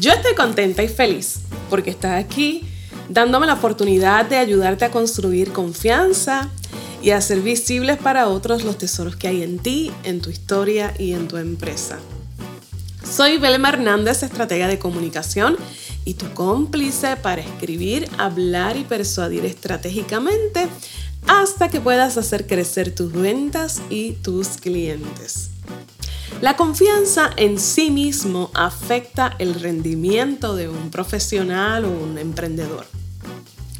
Yo estoy contenta y feliz porque estás aquí dándome la oportunidad de ayudarte a construir confianza y hacer visibles para otros los tesoros que hay en ti, en tu historia y en tu empresa. Soy Belma Hernández, estratega de comunicación y tu cómplice para escribir, hablar y persuadir estratégicamente hasta que puedas hacer crecer tus ventas y tus clientes. La confianza en sí mismo afecta el rendimiento de un profesional o un emprendedor.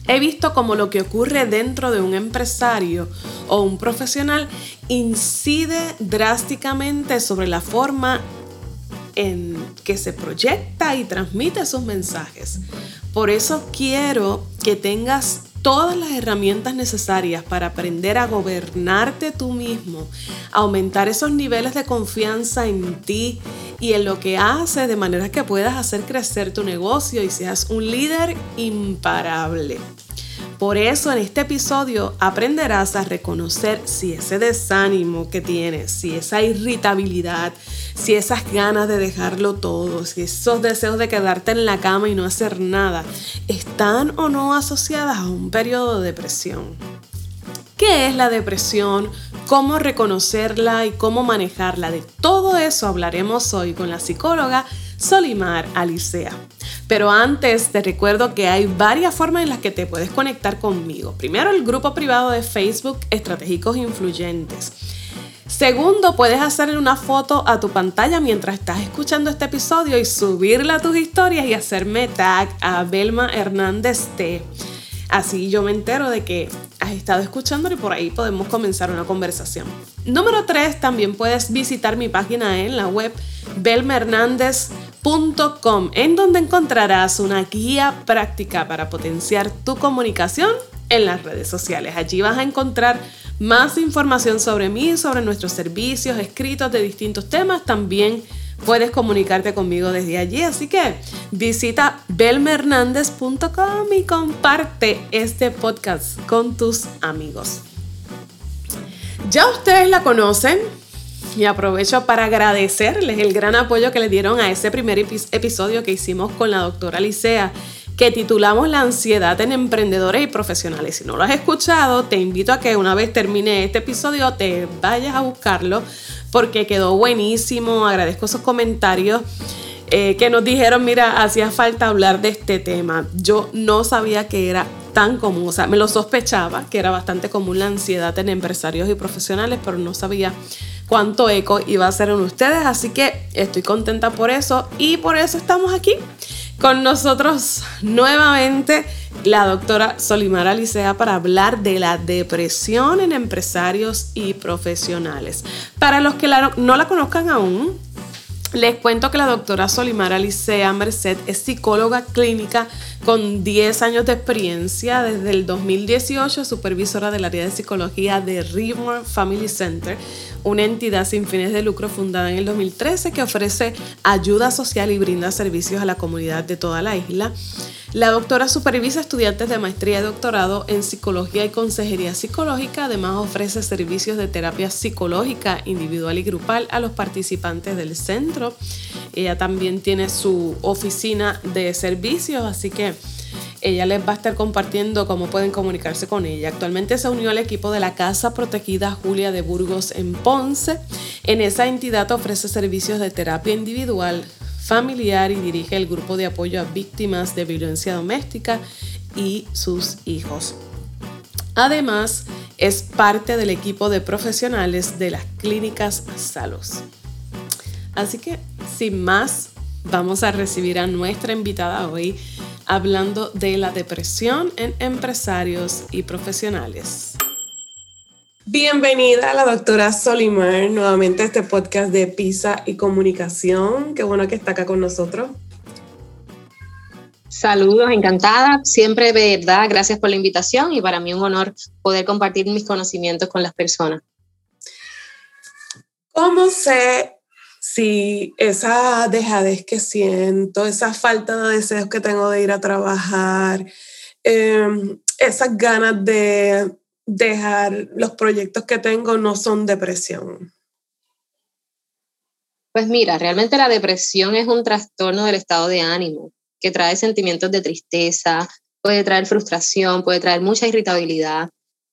He visto cómo lo que ocurre dentro de un empresario o un profesional incide drásticamente sobre la forma en que se proyecta y transmite sus mensajes. Por eso quiero que tengas todas las herramientas necesarias para aprender a gobernarte tú mismo, aumentar esos niveles de confianza en ti y en lo que haces de manera que puedas hacer crecer tu negocio y seas un líder imparable. Por eso en este episodio aprenderás a reconocer si ese desánimo que tienes, si esa irritabilidad, si esas ganas de dejarlo todo, si esos deseos de quedarte en la cama y no hacer nada, están o no asociadas a un periodo de depresión. ¿Qué es la depresión? ¿Cómo reconocerla y cómo manejarla? De todo eso hablaremos hoy con la psicóloga Solimar Alicea. Pero antes te recuerdo que hay varias formas en las que te puedes conectar conmigo. Primero, el grupo privado de Facebook Estratégicos Influyentes. Segundo, puedes hacerle una foto a tu pantalla mientras estás escuchando este episodio y subirla a tus historias y hacerme tag a Belma Hernández T. Así yo me entero de que has estado escuchando y por ahí podemos comenzar una conversación. Número 3, también puedes visitar mi página en la web belmahernandez.com, en donde encontrarás una guía práctica para potenciar tu comunicación en las redes sociales. Allí vas a encontrar más información sobre mí, sobre nuestros servicios, escritos de distintos temas. También puedes comunicarte conmigo desde allí. Así que visita belmahernandez.com y comparte este podcast con tus amigos. Ya ustedes la conocen, y aprovecho para agradecerles el gran apoyo que le dieron a ese primer episodio que hicimos con la doctora Licea, que titulamos La ansiedad en emprendedores y profesionales. Si no lo has escuchado, te invito a que una vez termine este episodio te vayas a buscarlo porque quedó buenísimo. Agradezco esos comentarios. Eh, que nos dijeron, mira, hacía falta hablar de este tema. Yo no sabía que era tan común, o sea, me lo sospechaba que era bastante común la ansiedad en empresarios y profesionales, pero no sabía cuánto eco iba a hacer en ustedes. Así que estoy contenta por eso y por eso estamos aquí con nosotros nuevamente la doctora Solimar Alicea para hablar de la depresión en empresarios y profesionales. Para los que no la conozcan aún, les cuento que la doctora Solimar Alicea Merced es psicóloga clínica con 10 años de experiencia. Desde el 2018 supervisora del área de psicología de River Family Center, una entidad sin fines de lucro fundada en el 2013 que ofrece ayuda social y brinda servicios a la comunidad de toda la isla. La doctora supervisa estudiantes de maestría y doctorado en psicología y consejería psicológica. Además ofrece servicios de terapia psicológica individual y grupal a los participantes del centro. Ella también tiene su oficina de servicios, así que ella les va a estar compartiendo cómo pueden comunicarse con ella. Actualmente se unió al equipo de la Casa Protegida Julia de Burgos en Ponce. En esa entidad ofrece servicios de terapia individual, familiar y dirige el grupo de apoyo a víctimas de violencia doméstica y sus hijos. Además, es parte del equipo de profesionales de las clínicas Salos. Así que, sin más, vamos a recibir a nuestra invitada hoy, hablando de la depresión en empresarios y profesionales. Bienvenida a la doctora Solimar nuevamente a este podcast de PISA y comunicación. Qué bueno que está acá con nosotros. Saludos, encantada. Siempre, verdad, gracias por la invitación y para mí un honor poder compartir mis conocimientos con las personas. ¿Cómo sé si esa dejadez que siento, esa falta de deseos que tengo de ir a trabajar, em, esas ganas de dejar los proyectos que tengo no son depresión. Pues mira, realmente la depresión es un trastorno del estado de ánimo que trae sentimientos de tristeza, puede traer frustración, puede traer mucha irritabilidad.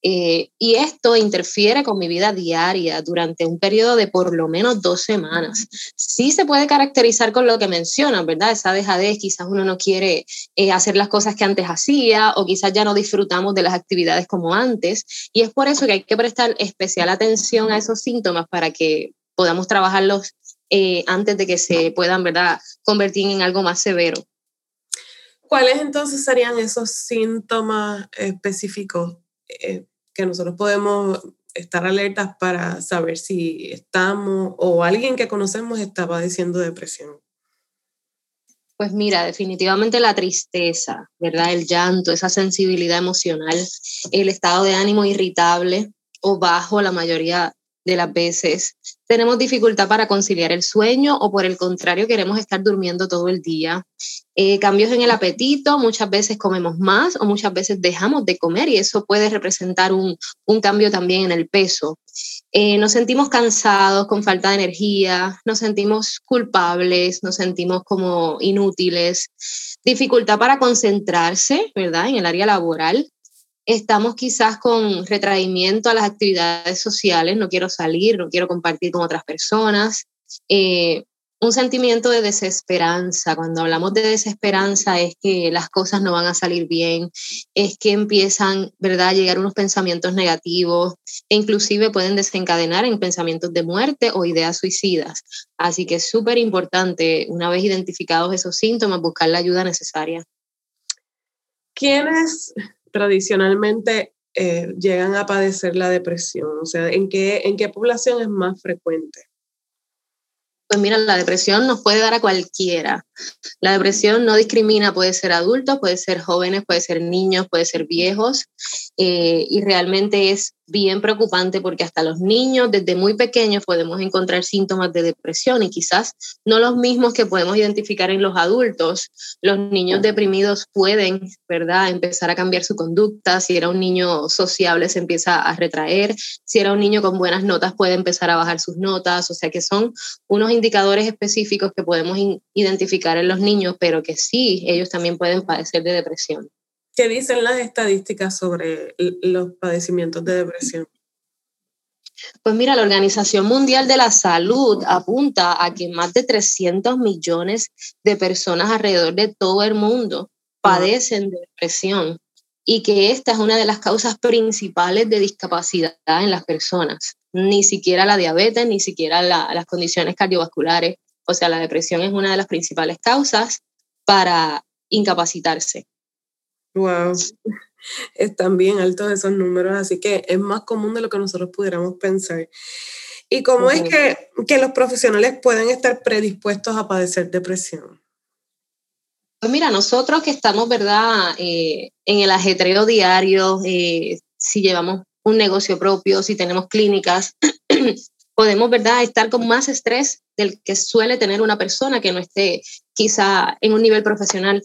Eh, y esto interfiere con mi vida diaria durante un periodo de por lo menos dos semanas. Sí se puede caracterizar con lo que mencionan, ¿verdad? Esa dejadez, quizás uno no quiere eh, hacer las cosas que antes hacía o quizás ya no disfrutamos de las actividades como antes. Y es por eso que hay que prestar especial atención a esos síntomas para que podamos trabajarlos eh, antes de que se puedan, ¿verdad?, convertir en algo más severo. ¿Cuáles entonces serían esos síntomas específicos eh, que nosotros podemos estar alertas para saber si estamos o alguien que conocemos está padeciendo depresión? Pues mira, definitivamente la tristeza, ¿verdad? El llanto, esa sensibilidad emocional, el estado de ánimo irritable o bajo la mayoría de las veces, tenemos dificultad para conciliar el sueño o por el contrario queremos estar durmiendo todo el día. Eh, cambios en el apetito, muchas veces comemos más o muchas veces dejamos de comer y eso puede representar un, cambio también en el peso. Eh, nos sentimos cansados, con falta de energía, nos sentimos culpables, nos sentimos como inútiles, dificultad para concentrarse, ¿verdad? En el área laboral, estamos quizás con retraimiento a las actividades sociales, no quiero salir, no quiero compartir con otras personas. Eh, un sentimiento de desesperanza. Cuando hablamos de desesperanza es que las cosas no van a salir bien, es que empiezan, ¿verdad?, a llegar unos pensamientos negativos e inclusive pueden desencadenar en pensamientos de muerte o ideas suicidas. Así que es súper importante, una vez identificados esos síntomas, buscar la ayuda necesaria. ¿Quiénes tradicionalmente eh, llegan a padecer la depresión? O sea, ¿en qué, ¿en qué población es más frecuente? Pues mira, la depresión nos puede dar a cualquiera. La depresión no discrimina, puede ser adultos, puede ser jóvenes, puede ser niños, puede ser viejos. Eh, y realmente es bien preocupante porque hasta los niños desde muy pequeños podemos encontrar síntomas de depresión y quizás no los mismos que podemos identificar en los adultos. Los niños deprimidos pueden, ¿verdad?, empezar a cambiar su conducta. Si era un niño sociable se empieza a retraer. Si era un niño con buenas notas puede empezar a bajar sus notas. O sea que son unos indicadores específicos que podemos identificar en los niños, pero que sí, ellos también pueden padecer de depresión. ¿Qué dicen las estadísticas sobre los padecimientos de depresión? Pues mira, la Organización Mundial de la Salud apunta a que más de 300 millones de personas alrededor de todo el mundo padecen de depresión y que esta es una de las causas principales de discapacidad en las personas. Ni siquiera la diabetes, ni siquiera las condiciones cardiovasculares. O sea, la depresión es una de las principales causas para incapacitarse. Wow, están bien altos esos números, así que es más común de lo que nosotros pudiéramos pensar. ¿Y cómo es que, que, los profesionales pueden estar predispuestos a padecer depresión? Pues mira, nosotros que estamos, ¿verdad?, eh, en el ajetreo diario, eh, si llevamos un negocio propio, si tenemos clínicas, podemos, ¿verdad?, estar con más estrés del que suele tener una persona que no esté quizá en un nivel profesional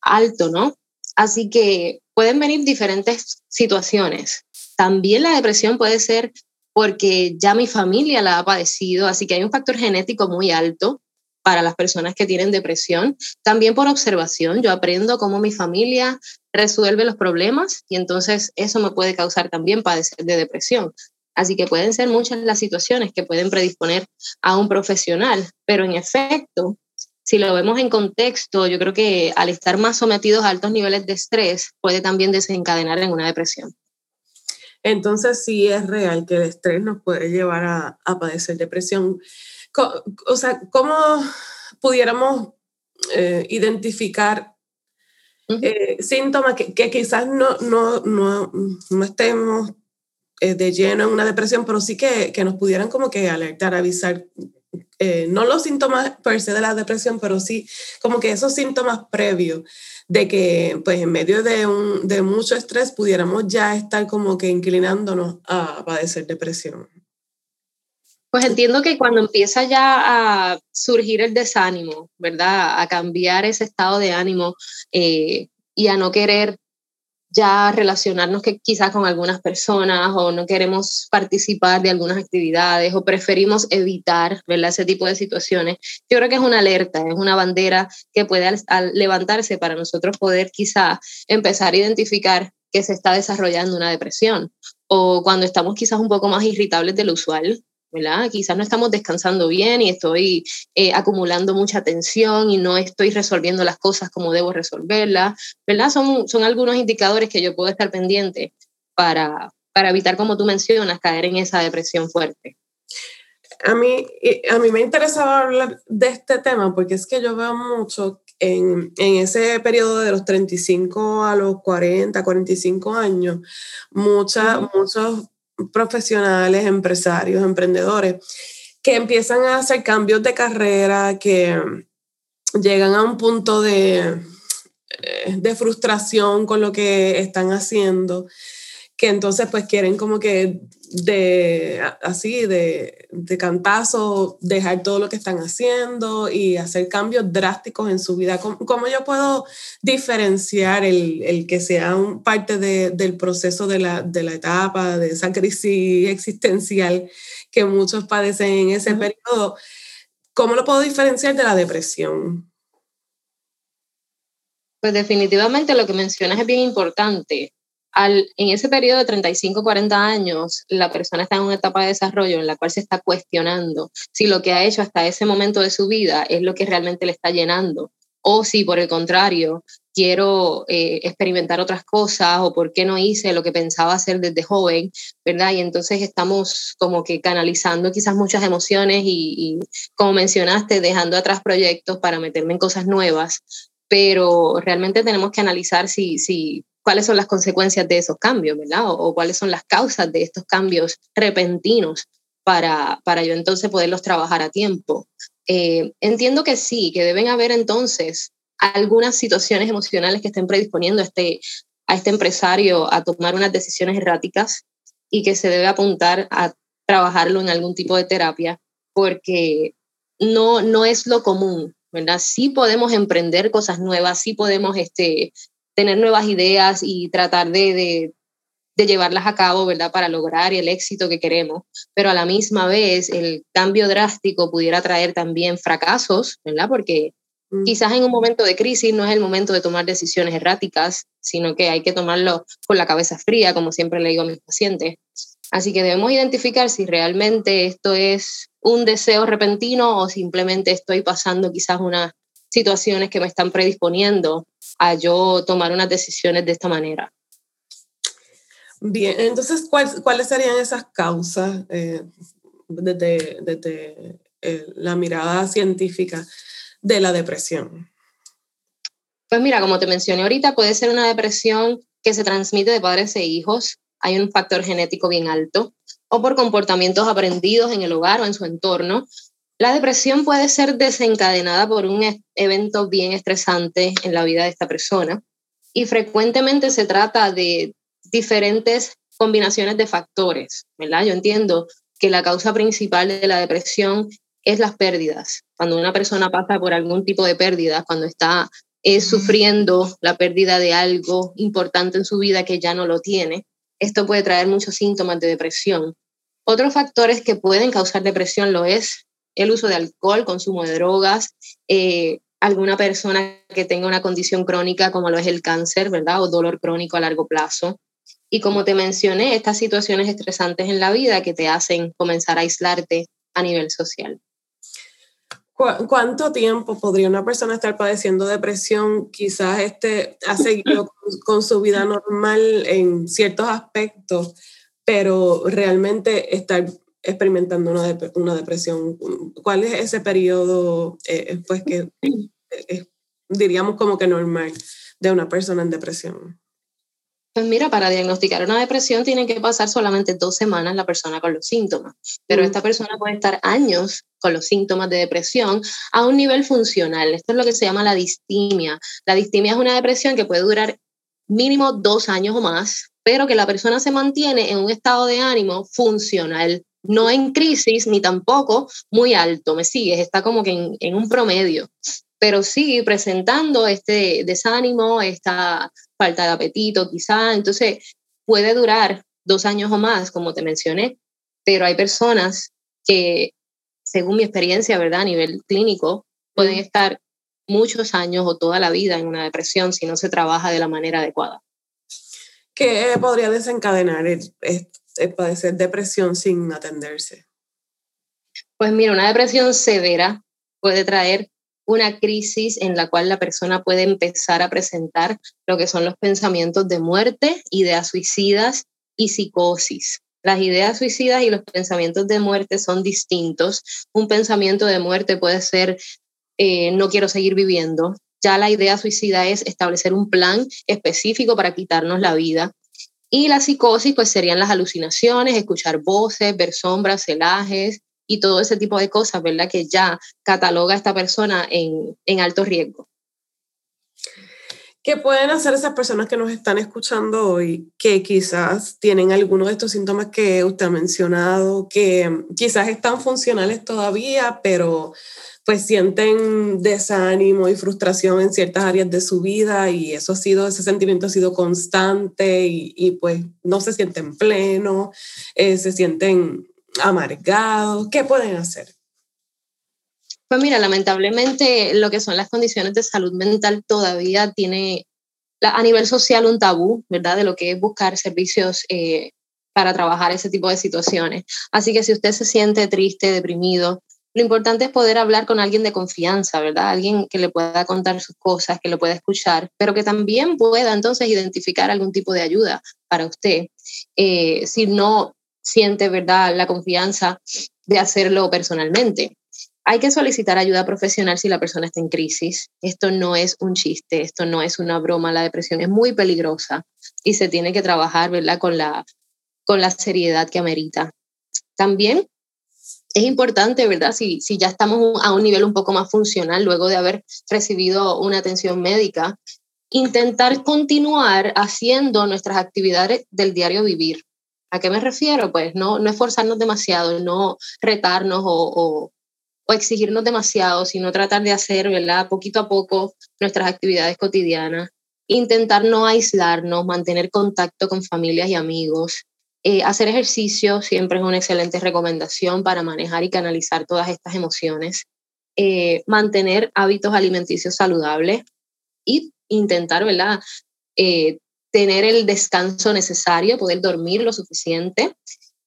alto, ¿no? Así que pueden venir diferentes situaciones. También la depresión puede ser porque ya mi familia la ha padecido, así que hay un factor genético muy alto para las personas que tienen depresión. También por observación, yo aprendo cómo mi familia resuelve los problemas y entonces eso me puede causar también padecer de depresión. Así que pueden ser muchas las situaciones que pueden predisponer a un profesional, pero en efecto, si lo vemos en contexto, yo creo que al estar más sometidos a altos niveles de estrés puede también desencadenar en una depresión. Entonces sí es real que el estrés nos puede llevar a, padecer depresión. O sea, ¿cómo pudiéramos eh, identificar eh, síntomas que, quizás no, no, no, no estemos eh, de lleno en una depresión, pero sí que, que, nos pudieran como que alertar, avisar eh, no los síntomas per se de la depresión, pero sí como que esos síntomas previos de que pues en medio de, un, de mucho estrés pudiéramos ya estar como que inclinándonos a padecer depresión. Pues entiendo que cuando empieza ya a surgir el desánimo, ¿verdad? A cambiar ese estado de ánimo eh, y a no querer ya relacionarnos que quizás con algunas personas o no queremos participar de algunas actividades o preferimos evitar ¿verdad? ese tipo de situaciones, yo creo que es una alerta, es una bandera que puede levantarse para nosotros poder quizás empezar a identificar que se está desarrollando una depresión o cuando estamos quizás un poco más irritables de lo usual, ¿verdad? Quizás no estamos descansando bien y estoy eh, acumulando mucha tensión y no estoy resolviendo las cosas como debo resolverlas, ¿verdad? Son, son algunos indicadores que yo puedo estar pendiente para, para evitar, como tú mencionas, caer en esa depresión fuerte. A mí, a mí me interesaba hablar de este tema porque es que yo veo mucho en, en, ese periodo de los 35 a los 40, 45 años, muchas, muchos profesionales, empresarios, emprendedores, que empiezan a hacer cambios de carrera, que llegan a un punto de, eh, de frustración con lo que están haciendo que entonces pues quieren como que de así, de, de cantazo, dejar todo lo que están haciendo y hacer cambios drásticos en su vida. ¿Cómo, yo puedo diferenciar el, el que sea un parte de, del proceso de la, de la, etapa, de esa crisis existencial que muchos padecen en ese periodo? ¿Cómo lo puedo diferenciar de la depresión? Pues definitivamente lo que mencionas es bien importante en ese periodo de 35, 40 años, la persona está en una etapa de desarrollo en la cual se está cuestionando si lo que ha hecho hasta ese momento de su vida es lo que realmente le está llenando o si por el contrario quiero eh, experimentar otras cosas o por qué no hice lo que pensaba hacer desde joven, ¿verdad? Y entonces estamos como que canalizando quizás muchas emociones y, y como mencionaste, dejando atrás proyectos para meterme en cosas nuevas, pero realmente tenemos que analizar si, si cuáles son las consecuencias de esos cambios, ¿verdad? O, cuáles son las causas de estos cambios repentinos para, para yo entonces poderlos trabajar a tiempo. Eh, entiendo que sí, que deben haber entonces algunas situaciones emocionales que estén predisponiendo a este, a este empresario a tomar unas decisiones erráticas y que se debe apuntar a trabajarlo en algún tipo de terapia, porque no, no es lo común, ¿verdad? Sí podemos emprender cosas nuevas, sí podemos este, tener nuevas ideas y tratar de, de, llevarlas a cabo, ¿verdad? Para lograr el éxito que queremos, pero a la misma vez el cambio drástico pudiera traer también fracasos, ¿verdad? Porque mm. quizás en un momento de crisis no es el momento de tomar decisiones erráticas, sino que hay que tomarlo con la cabeza fría, como siempre le digo a mis pacientes. Así que debemos identificar si realmente esto es un deseo repentino o simplemente estoy pasando quizás unas situaciones que me están predisponiendo a yo tomar unas decisiones de esta manera. Bien, entonces, ¿cuáles serían esas causas eh, desde, eh, la mirada científica de la depresión? Pues mira, como te mencioné ahorita, puede ser una depresión que se transmite de padres e hijos, hay un factor genético bien alto, o por comportamientos aprendidos en el hogar o en su entorno, la depresión puede ser desencadenada por un evento bien estresante en la vida de esta persona y frecuentemente se trata de diferentes combinaciones de factores, ¿verdad? Yo entiendo que la causa principal de la depresión es las pérdidas. Cuando una persona pasa por algún tipo de pérdida, cuando está eh, sufriendo la pérdida de algo importante en su vida que ya no lo tiene, esto puede traer muchos síntomas de depresión. Otros factores que pueden causar depresión lo es el uso de alcohol, consumo de drogas, eh, alguna persona que tenga una condición crónica como lo es el cáncer, ¿verdad? O dolor crónico a largo plazo. Y como te mencioné, estas situaciones estresantes en la vida que te hacen comenzar a aislarte a nivel social. ¿Cuánto tiempo podría una persona estar padeciendo depresión? Quizás este ha seguido con su vida normal en ciertos aspectos, pero realmente estar experimentando una, una depresión. ¿Cuál es ese periodo, eh, pues, que diríamos como que normal de una persona en depresión? Pues mira, para diagnosticar una depresión tiene que pasar solamente dos semanas la persona con los síntomas, pero esta persona puede estar años con los síntomas de depresión a un nivel funcional. Esto es lo que se llama la distimia. La distimia es una depresión que puede durar mínimo dos años o más, pero que la persona se mantiene en un estado de ánimo funcional no en crisis ni tampoco muy alto, ¿me sigues? Está como que en, un promedio. pero sí presentando este desánimo, esta falta de apetito quizá. Entonces, puede durar dos años o más, como te mencioné, pero hay personas que, según mi experiencia, ¿verdad? A nivel clínico, pueden estar muchos años o toda la vida en una depresión si no se trabaja de la manera adecuada. ¿Qué podría desencadenar padecer depresión sin atenderse? Pues mira, una depresión severa puede traer una crisis en la cual la persona puede empezar a presentar lo que son los pensamientos de muerte, ideas suicidas y psicosis. Las ideas suicidas y los pensamientos de muerte son distintos. Un pensamiento de muerte puede ser eh, no quiero seguir viviendo. Ya la idea suicida es establecer un plan específico para quitarnos la vida. Y la psicosis, pues serían las alucinaciones, escuchar voces, ver sombras, celajes y todo ese tipo de cosas, ¿verdad? Que ya cataloga a esta persona en, en alto riesgo. ¿Qué pueden hacer esas personas que nos están escuchando hoy, que quizás tienen algunos de estos síntomas que usted ha mencionado, que quizás están funcionales todavía, pero pues sienten desánimo y frustración en ciertas áreas de su vida y eso ha sido, ese sentimiento ha sido constante y, pues no se sienten plenos, eh, se sienten amargados. ¿Qué pueden hacer? Pues mira, lamentablemente lo que son las condiciones de salud mental todavía tiene a nivel social un tabú, ¿verdad? De lo que es buscar servicios eh, para trabajar ese tipo de situaciones. Así que si usted se siente triste, deprimido, lo importante es poder hablar con alguien de confianza, ¿verdad? Alguien que le pueda contar sus cosas, que lo pueda escuchar, pero que también pueda entonces identificar algún tipo de ayuda para usted. Eh, si no siente, ¿verdad?, la confianza de hacerlo personalmente. Hay que solicitar ayuda profesional si la persona está en crisis. Esto no es un chiste, esto no es una broma. La depresión es muy peligrosa y se tiene que trabajar, ¿verdad?, con la, con la seriedad que amerita. También es importante, ¿verdad? Si, ya estamos a un nivel un poco más funcional luego de haber recibido una atención médica, intentar continuar haciendo nuestras actividades del diario vivir. ¿A qué me refiero? Pues no, no esforzarnos demasiado, no retarnos o, o, exigirnos demasiado, sino tratar de hacer, ¿verdad? Poquito a poco nuestras actividades cotidianas. Intentar no aislarnos, mantener contacto con familias y amigos, eh, hacer ejercicio siempre es una excelente recomendación para manejar y canalizar todas estas emociones. Eh, mantener hábitos alimenticios saludables y intentar, ¿verdad? Eh, tener el descanso necesario, poder dormir lo suficiente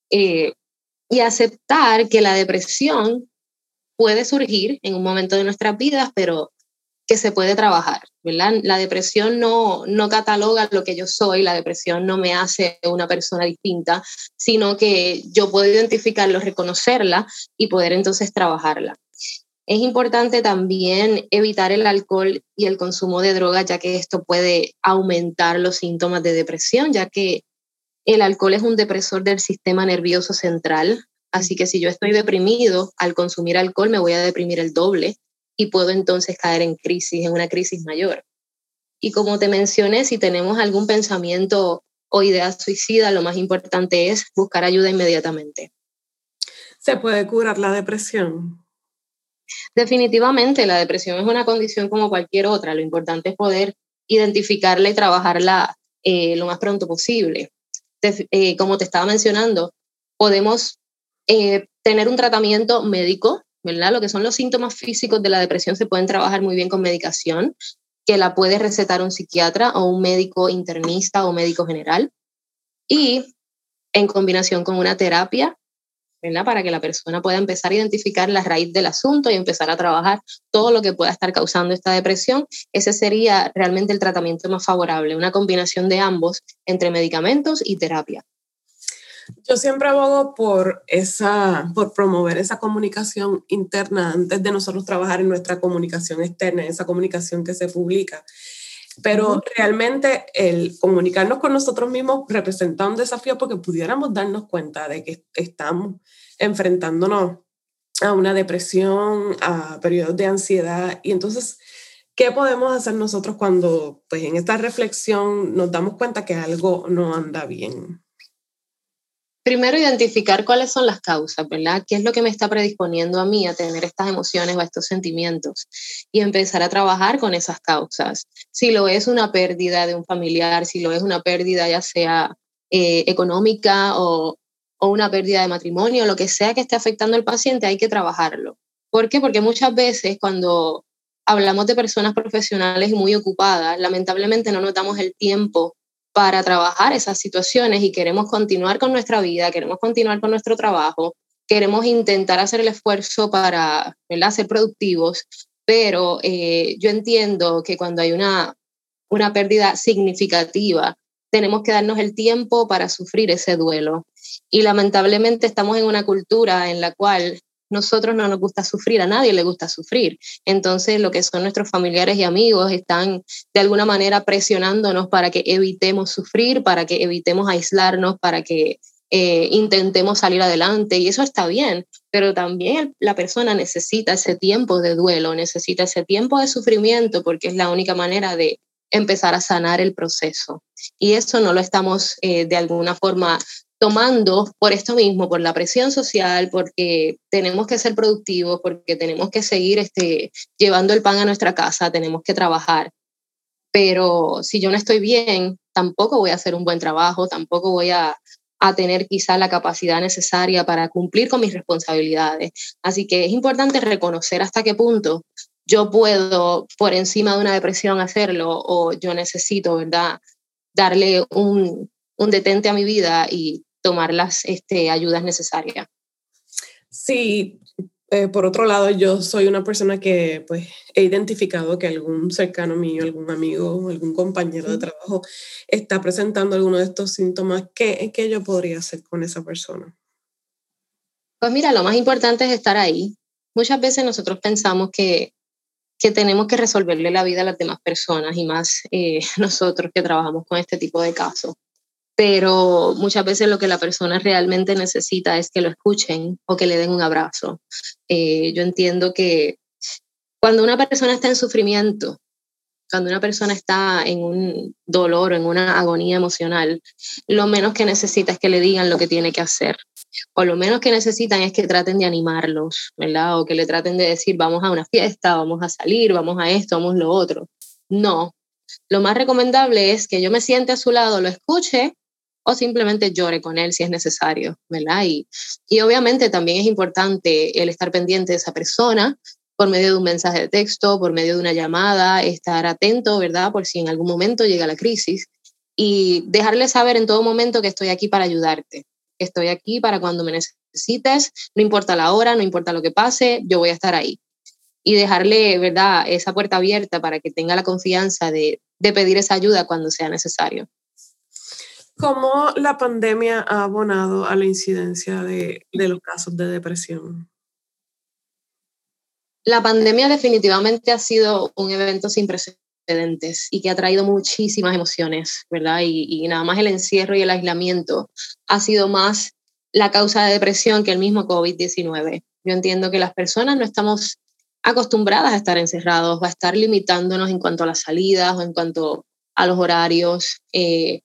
y aceptar que la depresión puede surgir en un momento de nuestras vidas, pero que se puede trabajar, La depresión no, no cataloga lo que yo soy, la depresión no me hace una persona distinta, sino que yo puedo identificarlo, reconocerla y poder entonces trabajarla. Es importante también evitar el alcohol y el consumo de drogas, ya que esto puede aumentar los síntomas de depresión, ya que el alcohol es un depresor del sistema nervioso central. Así que si yo estoy deprimido, al consumir alcohol me voy a deprimir el doble y puedo entonces caer en crisis, en una crisis mayor. Y como te mencioné, si tenemos algún pensamiento o idea suicida, lo más importante es buscar ayuda inmediatamente. ¿Se puede curar la depresión? Definitivamente, la depresión es una condición como cualquier otra. Lo importante es poder identificarla y trabajarla eh, lo más pronto posible. Eh, como te estaba mencionando, podemos eh, tener un tratamiento médico lo que son los síntomas físicos de la depresión se pueden trabajar muy bien con medicación, que la puede recetar un psiquiatra o un médico internista o médico general. Y en combinación con una terapia, Para que la persona pueda empezar a identificar la raíz del asunto y empezar a trabajar todo lo que pueda estar causando esta depresión. Ese sería realmente el tratamiento más favorable, una combinación de ambos entre medicamentos y terapia. Yo siempre abogo por, esa, por promover esa comunicación interna antes de nosotros trabajar en nuestra comunicación externa, esa comunicación que se publica. Pero realmente el comunicarnos con nosotros mismos representa un desafío porque pudiéramos darnos cuenta de que estamos enfrentándonos a una depresión, a periodos de ansiedad. Y entonces, ¿qué podemos hacer nosotros cuando pues, en esta reflexión nos damos cuenta que algo no anda bien? Primero identificar cuáles son las causas, ¿verdad? ¿Qué es lo que me está predisponiendo a mí a tener estas emociones o estos sentimientos? Y empezar a trabajar con esas causas. Si lo es una pérdida de un familiar, si lo es una pérdida ya sea eh, económica o, o una pérdida de matrimonio, lo que sea que esté afectando al paciente, hay que trabajarlo. ¿Por qué? Porque muchas veces cuando hablamos de personas profesionales muy ocupadas, lamentablemente no nos damos el tiempo para trabajar esas situaciones y queremos continuar con nuestra vida, queremos continuar con nuestro trabajo, queremos intentar hacer el esfuerzo para ser productivos, pero eh, yo entiendo que cuando hay una, una pérdida significativa, tenemos que darnos el tiempo para sufrir ese duelo. Y lamentablemente estamos en una cultura en la cual nosotros no nos gusta sufrir, a nadie le gusta sufrir. Entonces, lo que son nuestros familiares y amigos están de alguna manera presionándonos para que evitemos sufrir, para que evitemos aislarnos, para que eh, intentemos salir adelante. Y eso está bien, pero también la persona necesita ese tiempo de duelo, necesita ese tiempo de sufrimiento, porque es la única manera de empezar a sanar el proceso. Y eso no lo estamos eh, de alguna forma tomando por esto mismo, por la presión social, porque tenemos que ser productivos, porque tenemos que seguir este, llevando el pan a nuestra casa, tenemos que trabajar. Pero si yo no estoy bien, tampoco voy a hacer un buen trabajo, tampoco voy a, a tener quizá la capacidad necesaria para cumplir con mis responsabilidades. Así que es importante reconocer hasta qué punto yo puedo, por encima de una depresión, hacerlo o yo necesito, ¿verdad? Darle un, un detente a mi vida y tomar las este, ayudas necesarias. Sí, eh, por otro lado, yo soy una persona que pues he identificado que algún cercano mío, algún amigo, algún compañero de trabajo está presentando alguno de estos síntomas. ¿Qué, ¿Qué yo podría hacer con esa persona? Pues mira, lo más importante es estar ahí. Muchas veces nosotros pensamos que, que tenemos que resolverle la vida a las demás personas y más eh, nosotros que trabajamos con este tipo de casos pero muchas veces lo que la persona realmente necesita es que lo escuchen o que le den un abrazo. Eh, yo entiendo que cuando una persona está en sufrimiento, cuando una persona está en un dolor o en una agonía emocional, lo menos que necesita es que le digan lo que tiene que hacer. O lo menos que necesitan es que traten de animarlos, ¿verdad? O que le traten de decir, vamos a una fiesta, vamos a salir, vamos a esto, vamos a lo otro. No. Lo más recomendable es que yo me siente a su lado, lo escuche o simplemente llore con él si es necesario, ¿verdad? Y, y obviamente también es importante el estar pendiente de esa persona por medio de un mensaje de texto, por medio de una llamada, estar atento, ¿verdad? Por si en algún momento llega la crisis y dejarle saber en todo momento que estoy aquí para ayudarte, estoy aquí para cuando me necesites, no importa la hora, no importa lo que pase, yo voy a estar ahí. Y dejarle, ¿verdad?, esa puerta abierta para que tenga la confianza de, de pedir esa ayuda cuando sea necesario. ¿Cómo la pandemia ha abonado a la incidencia de, los casos de depresión? La pandemia definitivamente ha sido un evento sin precedentes y que ha traído muchísimas emociones, ¿verdad? Y, y, nada más el encierro y el aislamiento ha sido más la causa de depresión que el mismo COVID-19. Yo entiendo que las personas no estamos acostumbradas a estar encerrados, a estar limitándonos en cuanto a las salidas o en cuanto a los horarios. Eh,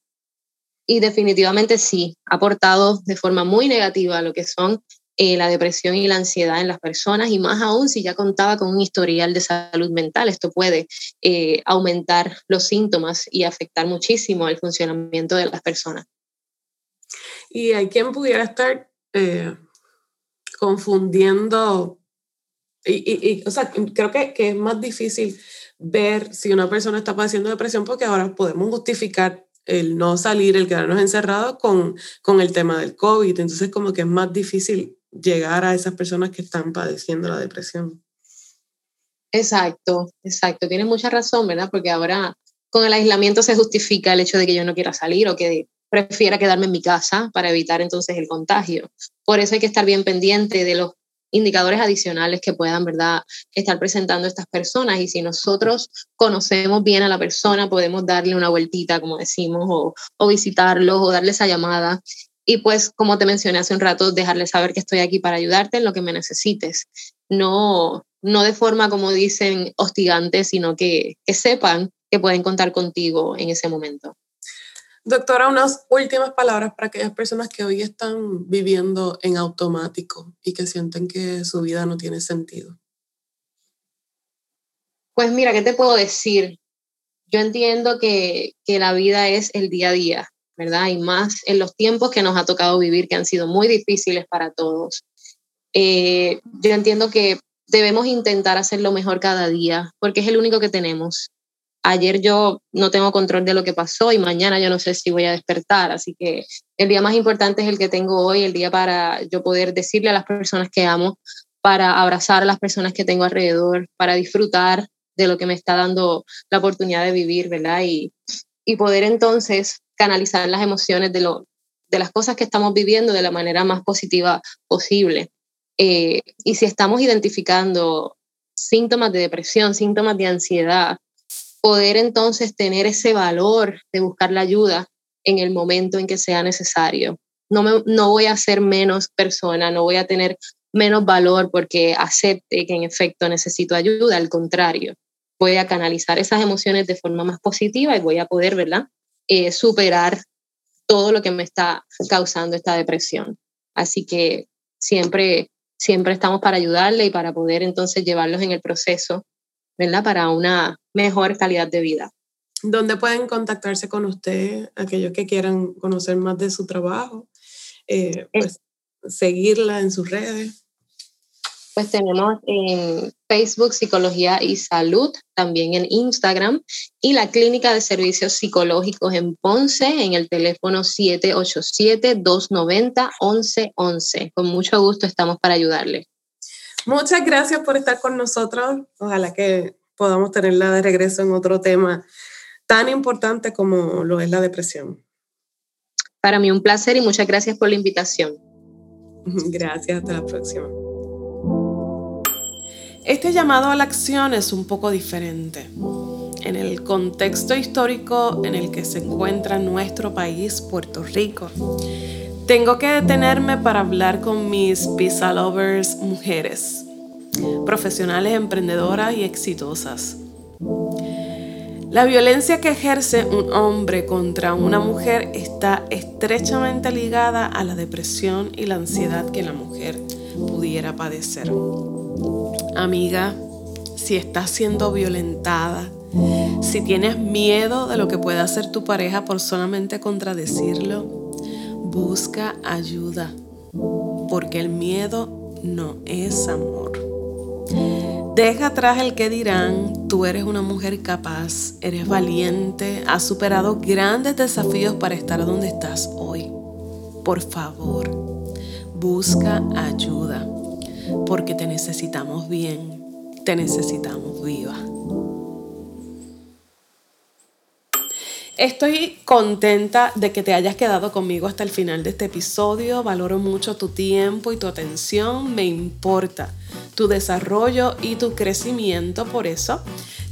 y definitivamente sí, ha aportado de forma muy negativa lo que son eh, la depresión y la ansiedad en las personas y más aún si ya contaba con un historial de salud mental. Esto puede eh, aumentar los síntomas y afectar muchísimo el funcionamiento de las personas. Y hay quien pudiera estar eh, confundiendo, y, y, o sea, creo que, que es más difícil ver si una persona está padeciendo depresión porque ahora podemos justificar el no salir, el quedarnos encerrados con, con el tema del COVID. Entonces como que es más difícil llegar a esas personas que están padeciendo la depresión. Exacto, exacto. Tienes mucha razón, ¿verdad? Porque ahora con el aislamiento se justifica el hecho de que yo no quiera salir o que prefiera quedarme en mi casa para evitar entonces el contagio. Por eso hay que estar bien pendiente de los indicadores adicionales que puedan, ¿verdad?, estar presentando estas personas. Y si nosotros conocemos bien a la persona, podemos darle una vueltita, como decimos, o, visitarlos o darle esa llamada. Y pues, como te mencioné hace un rato, dejarle saber que estoy aquí para ayudarte en lo que me necesites. No, no de forma, como dicen, hostigante, sino que, que sepan que pueden contar contigo en ese momento. Doctora, unas últimas palabras para aquellas personas que hoy están viviendo en automático y que sienten que su vida no tiene sentido. Pues mira, ¿qué te puedo decir? Yo entiendo que, que la vida es el día a día, ¿verdad? Y más en los tiempos que nos ha tocado vivir, que han sido muy difíciles para todos. Eh, yo entiendo que debemos intentar hacerlo mejor cada día, porque es el único que tenemos ayer yo no tengo control de lo que pasó y mañana yo no sé si voy a despertar, así que el día más importante es el que tengo hoy, el día para yo poder decirle a las personas que amo, para abrazar a las personas que tengo alrededor, para disfrutar de lo que me está dando la oportunidad de vivir, ¿verdad? Y, y poder entonces canalizar las emociones de, lo, de las cosas que estamos viviendo de la manera más positiva posible. Eh, y si estamos identificando síntomas de depresión, síntomas de ansiedad, poder entonces tener ese valor de buscar la ayuda en el momento en que sea necesario. No, me, no voy a ser menos persona, no voy a tener menos valor porque acepte que en efecto necesito ayuda, al contrario, voy a canalizar esas emociones de forma más positiva y voy a poder, ¿verdad?, eh, superar todo lo que me está causando esta depresión. Así que siempre, siempre estamos para ayudarle y para poder entonces llevarlos en el proceso ¿verdad? Para una mejor calidad de vida. ¿Dónde pueden contactarse con usted aquellos que quieran conocer más de su trabajo? Eh, pues, seguirla en sus redes. Pues tenemos en Facebook Psicología y Salud, también en Instagram y la Clínica de Servicios Psicológicos en Ponce en el teléfono 787-290-1111. Con mucho gusto estamos para ayudarle. Muchas gracias por estar con nosotros. Ojalá que podamos tenerla de regreso en otro tema tan importante como lo es la depresión. Para mí un placer y muchas gracias por la invitación. Gracias, hasta la próxima. Este llamado a la acción es un poco diferente. En el contexto histórico en el que se encuentra nuestro país, Puerto Rico, tengo que detenerme para hablar con mis pizza lovers mujeres, profesionales emprendedoras y exitosas. La violencia que ejerce un hombre contra una mujer está estrechamente ligada a la depresión y la ansiedad que la mujer pudiera padecer. Amiga, si estás siendo violentada, si tienes miedo de lo que pueda hacer tu pareja por solamente contradecirlo, Busca ayuda, porque el miedo no es amor. Deja atrás el que dirán, tú eres una mujer capaz, eres valiente, has superado grandes desafíos para estar donde estás hoy. Por favor, busca ayuda, porque te necesitamos bien, te necesitamos viva. Estoy contenta de que te hayas quedado conmigo hasta el final de este episodio. Valoro mucho tu tiempo y tu atención. Me importa tu desarrollo y tu crecimiento. Por eso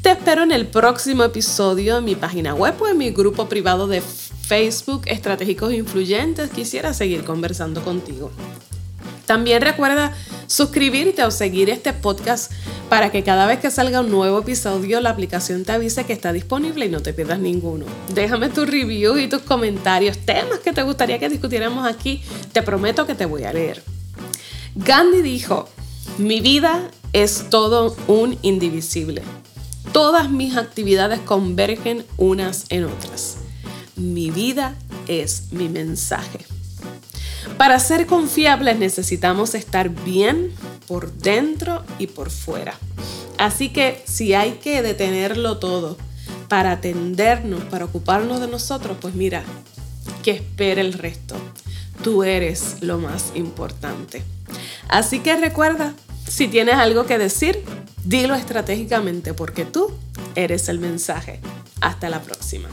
te espero en el próximo episodio en mi página web o en mi grupo privado de Facebook Estratégicos Influyentes. Quisiera seguir conversando contigo. También recuerda suscribirte o seguir este podcast para que cada vez que salga un nuevo episodio la aplicación te avise que está disponible y no te pierdas ninguno. Déjame tu review y tus comentarios, temas que te gustaría que discutiéramos aquí, te prometo que te voy a leer. Gandhi dijo, mi vida es todo un indivisible. Todas mis actividades convergen unas en otras. Mi vida es mi mensaje. Para ser confiables necesitamos estar bien por dentro y por fuera. Así que si hay que detenerlo todo para atendernos, para ocuparnos de nosotros, pues mira, que espere el resto. Tú eres lo más importante. Así que recuerda, si tienes algo que decir, dilo estratégicamente porque tú eres el mensaje. Hasta la próxima.